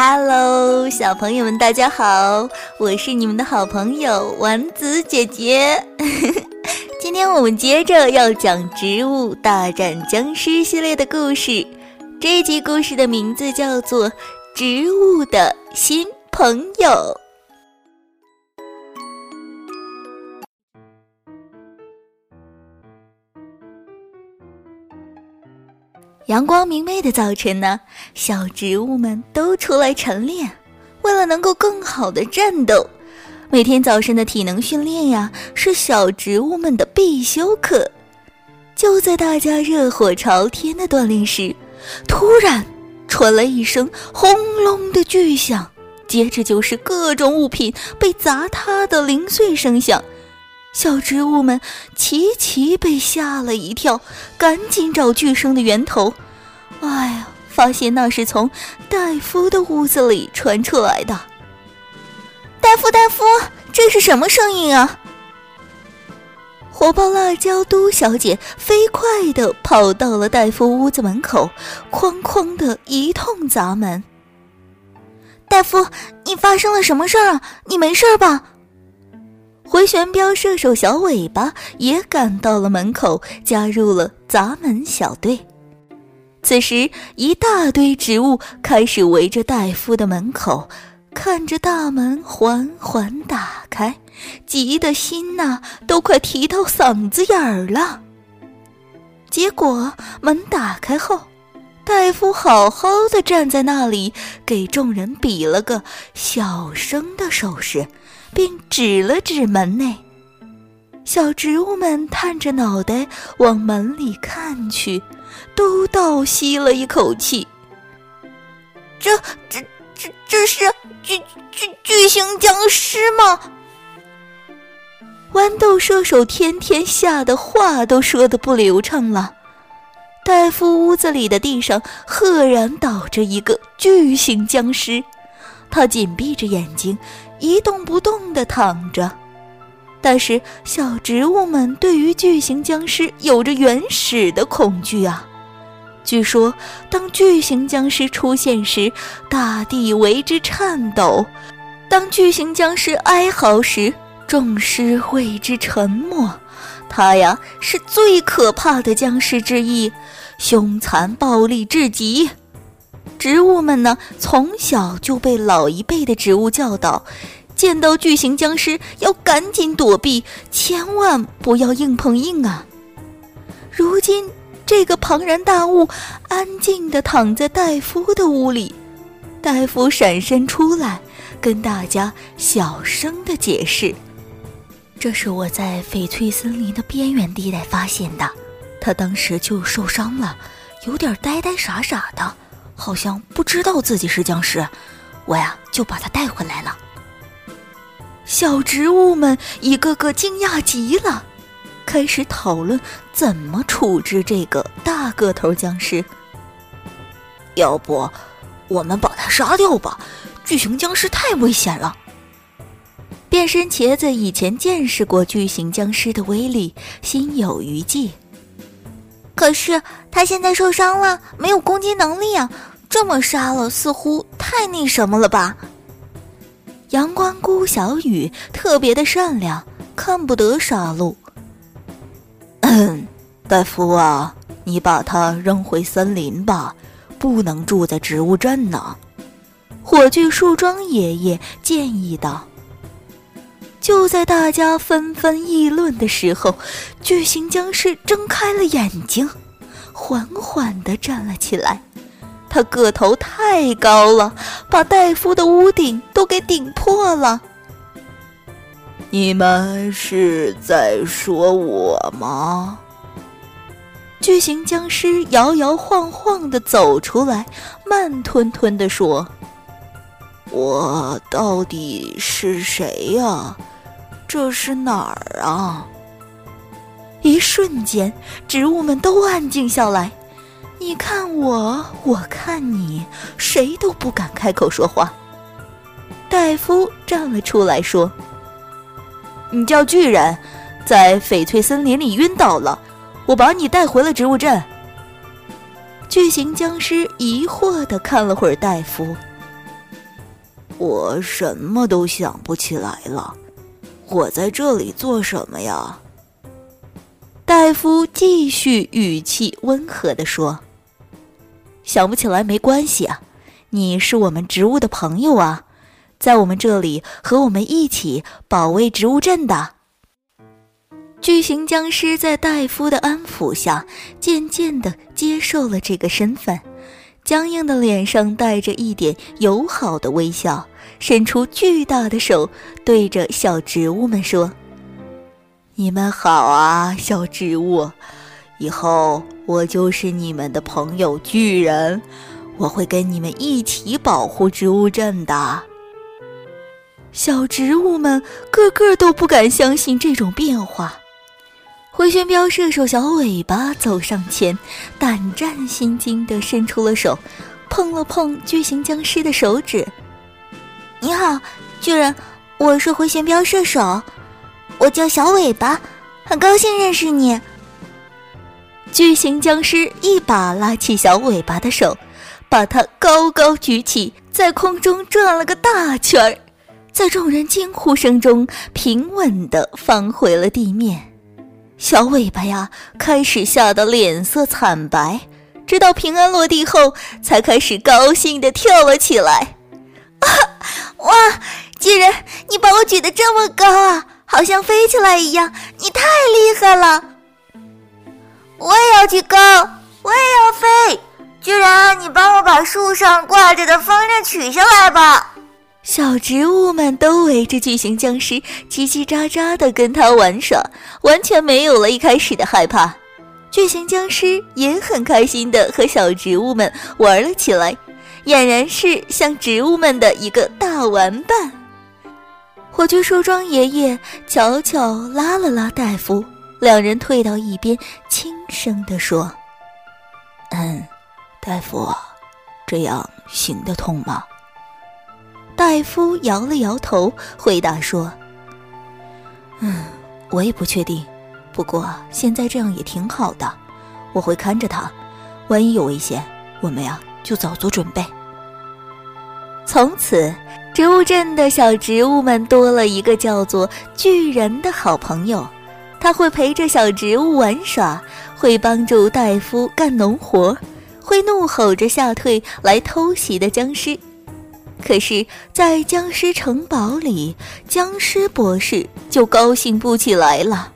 Hello，小朋友们，大家好！我是你们的好朋友丸子姐姐。今天我们接着要讲《植物大战僵尸》系列的故事。这集故事的名字叫做《植物的新朋友》。阳光明媚的早晨呢，小植物们都出来晨练，为了能够更好的战斗，每天早晨的体能训练呀，是小植物们的必修课。就在大家热火朝天的锻炼时，突然传来一声轰隆的巨响，接着就是各种物品被砸塌的零碎声响。小植物们齐齐被吓了一跳，赶紧找巨声的源头。哎呀，发现那是从戴夫的屋子里传出来的。戴夫，戴夫，这是什么声音啊？火爆辣椒都小姐飞快地跑到了戴夫屋子门口，哐哐的一通砸门。戴夫，你发生了什么事儿啊？你没事吧？回旋镖射手小尾巴也赶到了门口，加入了砸门小队。此时，一大堆植物开始围着戴夫的门口，看着大门缓缓打开，急得心呐都快提到嗓子眼儿了。结果门打开后，戴夫好好的站在那里，给众人比了个小声的手势。并指了指门内，小植物们探着脑袋往门里看去，都倒吸了一口气。这、这、这、这是巨巨巨型僵尸吗？豌豆射手天天吓得话都说的不流畅了。戴夫屋子里的地上赫然倒着一个巨型僵尸，他紧闭着眼睛。一动不动地躺着，但是小植物们对于巨型僵尸有着原始的恐惧啊！据说，当巨型僵尸出现时，大地为之颤抖；当巨型僵尸哀嚎时，众尸为之沉默。它呀，是最可怕的僵尸之一，凶残暴力至极。植物们呢，从小就被老一辈的植物教导，见到巨型僵尸要赶紧躲避，千万不要硬碰硬啊。如今这个庞然大物安静地躺在戴夫的屋里，戴夫闪身出来，跟大家小声地解释：“这是我在翡翠森林的边缘地带发现的，他当时就受伤了，有点呆呆傻傻的。”好像不知道自己是僵尸，我呀就把他带回来了。小植物们一个个惊讶极了，开始讨论怎么处置这个大个头僵尸。要不，我们把它杀掉吧？巨型僵尸太危险了。变身茄子以前见识过巨型僵尸的威力，心有余悸。可是他现在受伤了，没有攻击能力啊！这么杀了，似乎太那什么了吧？阳光菇小雨特别的善良，看不得杀戮。嗯，戴夫啊，你把他扔回森林吧，不能住在植物镇呢。火炬树桩爷爷建议道。就在大家纷纷议论的时候，巨型僵尸睁开了眼睛，缓缓地站了起来。他个头太高了，把戴夫的屋顶都给顶破了。你们是在说我吗？巨型僵尸摇摇晃晃地走出来，慢吞吞地说。我到底是谁呀？这是哪儿啊？一瞬间，植物们都安静下来。你看我，我看你，谁都不敢开口说话。戴夫站了出来，说：“你叫巨人，在翡翠森林里晕倒了，我把你带回了植物镇。”巨型僵尸疑惑地看了会儿戴夫。我什么都想不起来了。我在这里做什么呀？大夫继续语气温和地说：“想不起来没关系啊，你是我们植物的朋友啊，在我们这里和我们一起保卫植物镇的。”巨型僵尸在大夫的安抚下，渐渐地接受了这个身份，僵硬的脸上带着一点友好的微笑，伸出巨大的手，对着小植物们说。你们好啊，小植物！以后我就是你们的朋友巨人，我会跟你们一起保护植物镇的。小植物们个个都不敢相信这种变化。回旋镖射手小尾巴走上前，胆战心惊地伸出了手，碰了碰巨型僵尸的手指。“你好，巨人，我是回旋镖射手。”我叫小尾巴，很高兴认识你。巨型僵尸一把拉起小尾巴的手，把它高高举起，在空中转了个大圈儿，在众人惊呼声中，平稳地放回了地面。小尾巴呀，开始吓得脸色惨白，直到平安落地后，才开始高兴地跳了起来。啊，哇，巨人，你把我举得这么高啊！好像飞起来一样，你太厉害了！我也要举高，我也要飞。巨人，你帮我把树上挂着的风筝取下来吧。小植物们都围着巨型僵尸，叽叽喳喳地跟他玩耍，完全没有了一开始的害怕。巨型僵尸也很开心地和小植物们玩了起来，俨然是像植物们的一个大玩伴。火炬树桩爷爷悄悄拉了拉大夫，两人退到一边，轻声地说：“嗯，大夫，这样行得通吗？”大夫摇了摇头，回答说：“嗯，我也不确定，不过现在这样也挺好的。我会看着他，万一有危险，我们呀就早做准备。”从此。植物镇的小植物们多了一个叫做巨人的好朋友，他会陪着小植物玩耍，会帮助大夫干农活，会怒吼着吓退来偷袭的僵尸。可是，在僵尸城堡里，僵尸博士就高兴不起来了，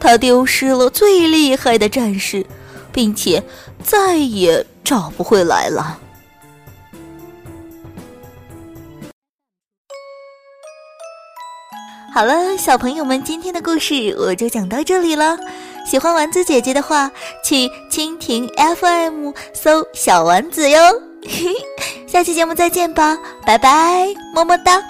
他丢失了最厉害的战士，并且再也找不回来了。好了，小朋友们，今天的故事我就讲到这里了。喜欢丸子姐姐的话，去蜻蜓 FM 搜“小丸子”哟。嘿嘿下期节目再见吧，拜拜，么么哒。